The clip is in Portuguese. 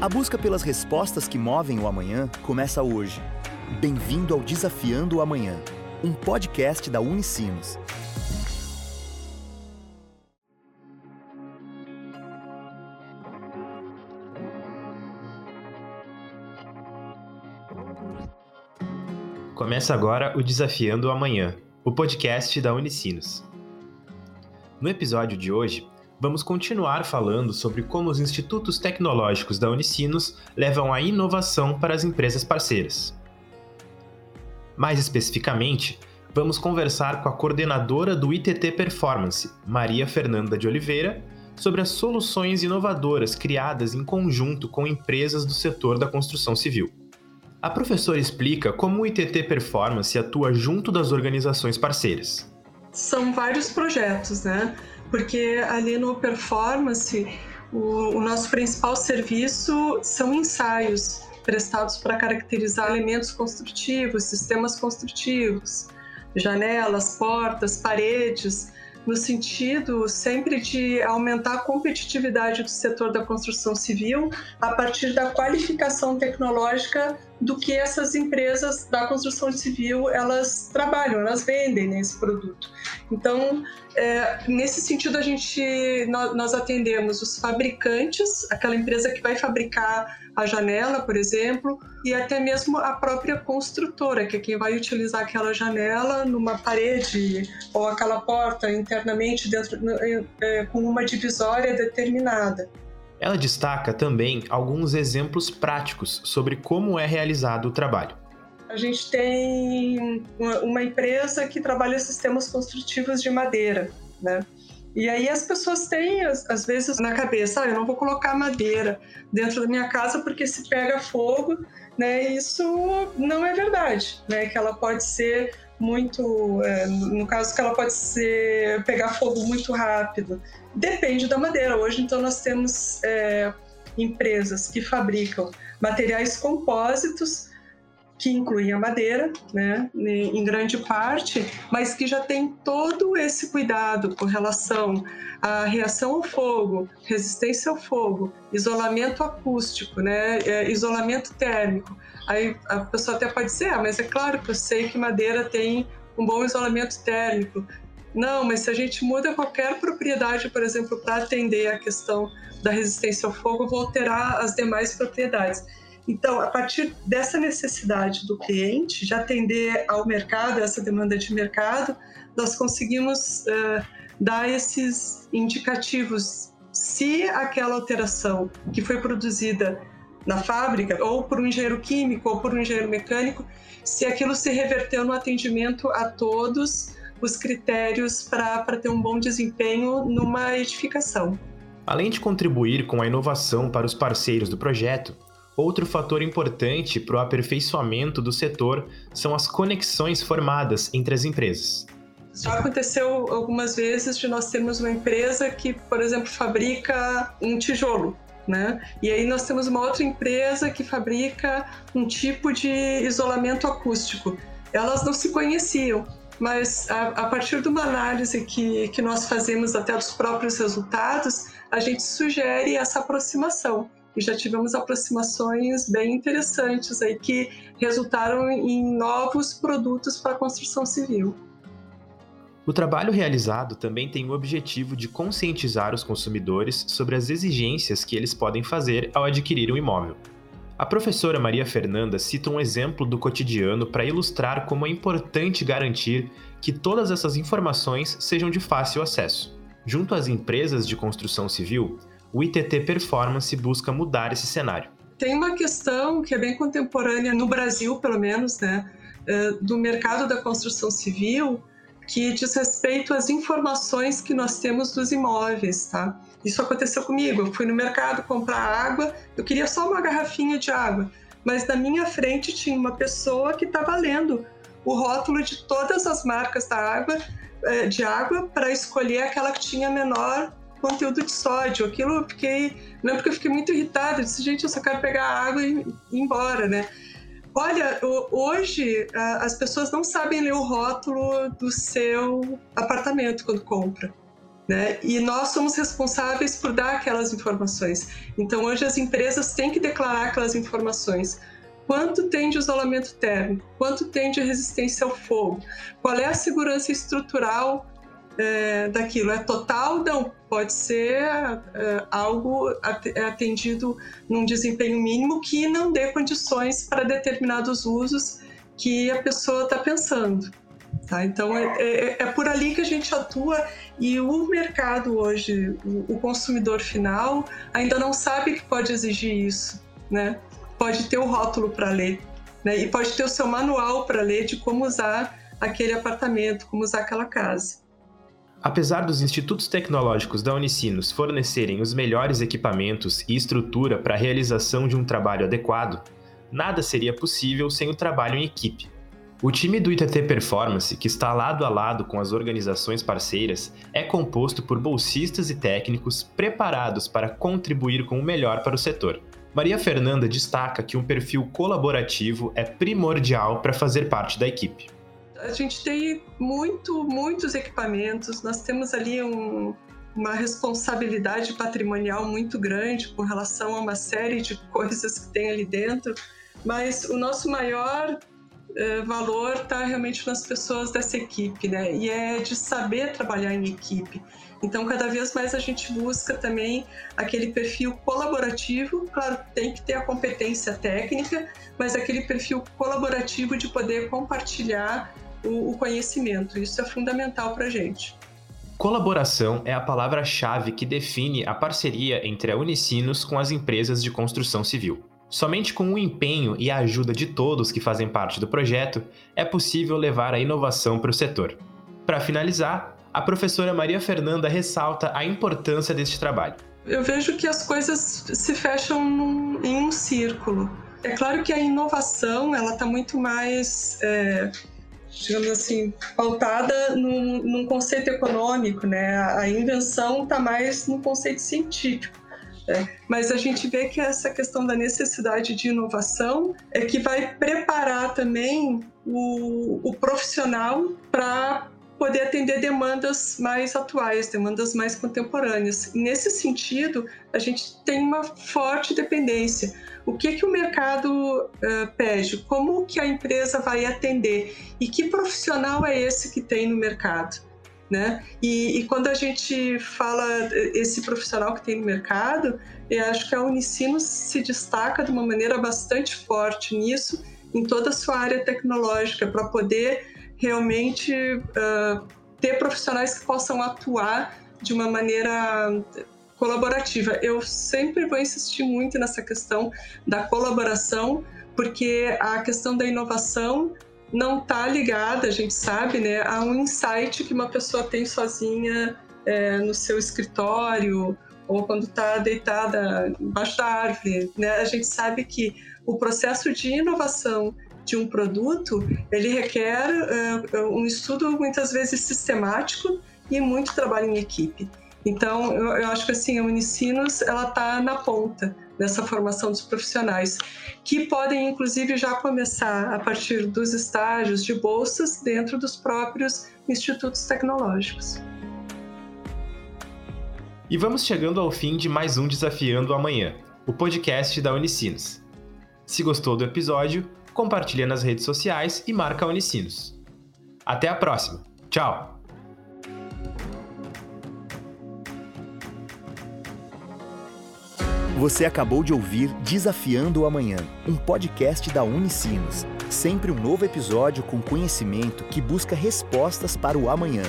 A busca pelas respostas que movem o amanhã começa hoje. Bem-vindo ao Desafiando o Amanhã, um podcast da Unicinos. Começa agora o Desafiando o Amanhã, o podcast da Unicinos. No episódio de hoje, vamos continuar falando sobre como os institutos tecnológicos da Unicinos levam a inovação para as empresas parceiras. Mais especificamente, vamos conversar com a coordenadora do ITT Performance, Maria Fernanda de Oliveira, sobre as soluções inovadoras criadas em conjunto com empresas do setor da construção civil. A professora explica como o ITT Performance atua junto das organizações parceiras. São vários projetos, né? porque ali no performance o, o nosso principal serviço são ensaios prestados para caracterizar elementos construtivos, sistemas construtivos, janelas, portas, paredes, no sentido sempre de aumentar a competitividade do setor da construção civil a partir da qualificação tecnológica do que essas empresas da construção civil elas trabalham, elas vendem nesse produto. Então, é, nesse sentido, a gente nós, atendemos os fabricantes, aquela empresa que vai fabricar a janela, por exemplo, e até mesmo a própria construtora, que é quem vai utilizar aquela janela numa parede ou aquela porta internamente dentro é, com uma divisória determinada. Ela destaca também alguns exemplos práticos sobre como é realizado o trabalho. A gente tem uma empresa que trabalha sistemas construtivos de madeira, né? E aí as pessoas têm, às vezes, na cabeça, ah, eu não vou colocar madeira dentro da minha casa porque se pega fogo, né? Isso não é verdade, né? Que ela pode ser muito, é, no caso que ela pode ser pegar fogo muito rápido. Depende da madeira. Hoje, então, nós temos é, empresas que fabricam materiais compósitos que incluem a madeira, né, em grande parte, mas que já tem todo esse cuidado com relação à reação ao fogo, resistência ao fogo, isolamento acústico, né, é, isolamento térmico. Aí a pessoa até pode dizer, ah, mas é claro que eu sei que madeira tem um bom isolamento térmico. Não, mas se a gente muda qualquer propriedade, por exemplo, para atender a questão da resistência ao fogo, vou alterar as demais propriedades. Então, a partir dessa necessidade do cliente de atender ao mercado, essa demanda de mercado, nós conseguimos uh, dar esses indicativos se aquela alteração que foi produzida na fábrica, ou por um engenheiro químico, ou por um engenheiro mecânico, se aquilo se reverteu no atendimento a todos os critérios para ter um bom desempenho numa edificação. Além de contribuir com a inovação para os parceiros do projeto, Outro fator importante para o aperfeiçoamento do setor são as conexões formadas entre as empresas. Já aconteceu algumas vezes de nós termos uma empresa que, por exemplo, fabrica um tijolo, né? E aí nós temos uma outra empresa que fabrica um tipo de isolamento acústico. Elas não se conheciam, mas a, a partir de uma análise que, que nós fazemos até dos próprios resultados, a gente sugere essa aproximação e já tivemos aproximações bem interessantes aí que resultaram em novos produtos para a construção civil. O trabalho realizado também tem o objetivo de conscientizar os consumidores sobre as exigências que eles podem fazer ao adquirir um imóvel. A professora Maria Fernanda cita um exemplo do cotidiano para ilustrar como é importante garantir que todas essas informações sejam de fácil acesso. Junto às empresas de construção civil, o ITT Performance busca mudar esse cenário. Tem uma questão que é bem contemporânea no Brasil, pelo menos, né, é, do mercado da construção civil, que diz respeito às informações que nós temos dos imóveis, tá? Isso aconteceu comigo. Eu fui no mercado comprar água, eu queria só uma garrafinha de água, mas na minha frente tinha uma pessoa que estava lendo o rótulo de todas as marcas da água, é, de água, para escolher aquela que tinha menor conteúdo de sódio. Aquilo eu fiquei. Lembro que eu fiquei muito irritada. Eu disse, gente, eu só quero pegar água e ir embora, né? Olha, hoje as pessoas não sabem ler o rótulo do seu apartamento quando compra. Né? E nós somos responsáveis por dar aquelas informações. Então, hoje as empresas têm que declarar aquelas informações. Quanto tem de isolamento térmico? Quanto tem de resistência ao fogo? Qual é a segurança estrutural é, daquilo? É total? Não. Pode ser é, algo atendido num desempenho mínimo que não dê condições para determinados usos que a pessoa está pensando. Tá? Então, é, é, é, por ali que a gente atua e o mercado hoje, o, o consumidor final, ainda não sabe que pode exigir isso. Né? Pode ter o rótulo para ler né? e pode ter o seu manual para ler de como usar aquele apartamento, como usar aquela casa. Apesar dos institutos tecnológicos da Unicinos fornecerem os melhores equipamentos e estrutura para a realização de um trabalho adequado, nada seria possível sem o trabalho em equipe. O time do ITT Performance, que está lado a lado com as organizações parceiras, é composto por bolsistas e técnicos preparados para contribuir com o melhor para o setor. Maria Fernanda destaca que um perfil colaborativo é primordial para fazer parte da equipe. A gente tem muito, muitos equipamentos, nós temos ali um, uma responsabilidade patrimonial muito grande com relação a uma série de coisas que tem ali dentro, mas o nosso maior eh, valor está realmente nas pessoas dessa equipe, né? E é de saber trabalhar em equipe. Então, cada vez mais a gente busca também aquele perfil colaborativo. Claro, tem que ter a competência técnica, mas aquele perfil colaborativo de poder compartilhar o, o conhecimento. Isso é fundamental para a gente. Colaboração é a palavra-chave que define a parceria entre a Unicinos com as empresas de construção civil. Somente com o empenho e a ajuda de todos que fazem parte do projeto é possível levar a inovação para o setor. Para finalizar, a professora Maria Fernanda ressalta a importância deste trabalho. Eu vejo que as coisas se fecham num, em um círculo. É claro que a inovação ela está muito mais, é, digamos assim, pautada num, num, conceito econômico, né? A invenção está mais no conceito científico. É, mas a gente vê que essa questão da necessidade de inovação é que vai preparar também o, o profissional para poder atender demandas mais atuais, demandas mais contemporâneas. nesse sentido, a gente tem uma forte dependência. O que que o mercado uh, pede? Como que a empresa vai atender? E que profissional é esse que tem no mercado? Né? E, e, quando a gente fala esse profissional que tem no mercado, eu acho que a Unicinos se destaca de uma maneira bastante forte nisso, em toda a sua área tecnológica, para poder realmente uh, ter profissionais que possam atuar de uma maneira colaborativa. Eu sempre vou insistir muito nessa questão da colaboração, porque a questão da inovação não está ligada, a gente sabe, né, a um insight que uma pessoa tem sozinha é, no seu escritório ou quando está deitada embaixo da árvore. Né? A gente sabe que o processo de inovação de um produto ele requer uh, um estudo muitas vezes sistemático e muito trabalho em equipe. Então, eu, eu acho que assim, a Unicinos ela está na ponta dessa formação dos profissionais, que podem inclusive já começar a partir dos estágios de bolsas dentro dos próprios institutos tecnológicos. E vamos chegando ao fim de mais um Desafiando Amanhã, o podcast da Unicinos. Se gostou do episódio, compartilha nas redes sociais e marca a Unicinos. Até a próxima. Tchau! Você acabou de ouvir Desafiando o Amanhã, um podcast da Unicinos. Sempre um novo episódio com conhecimento que busca respostas para o amanhã.